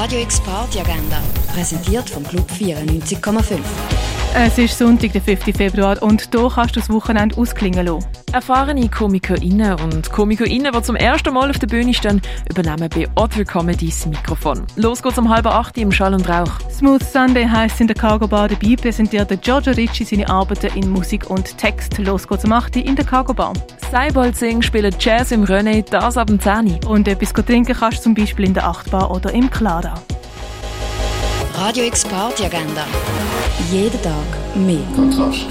Radio X Party Agenda, präsentiert vom Club 94,5. Es ist Sonntag, der 5. Februar und hier kannst du das Wochenende ausklingen lassen. Erfahrene KomikerInnen und KomikerInnen, die zum ersten Mal auf der Bühne stehen, übernehmen bei Other Comedies Mikrofon. Los geht's um halb acht im Schall und Rauch. Smooth Sunday heisst in der Cargo Bar dabei, präsentiert Giorgio Ricci seine Arbeiten in Musik und Text. Los geht's um 8 in der Cargo Bar. Seibold Sing spielt Jazz im René, das ab dem 10. Und etwas trinken kannst du zum Beispiel in der Achtbar oder im Clara. Radio X Party Agenda. Jeden Tag mehr. Kontrast.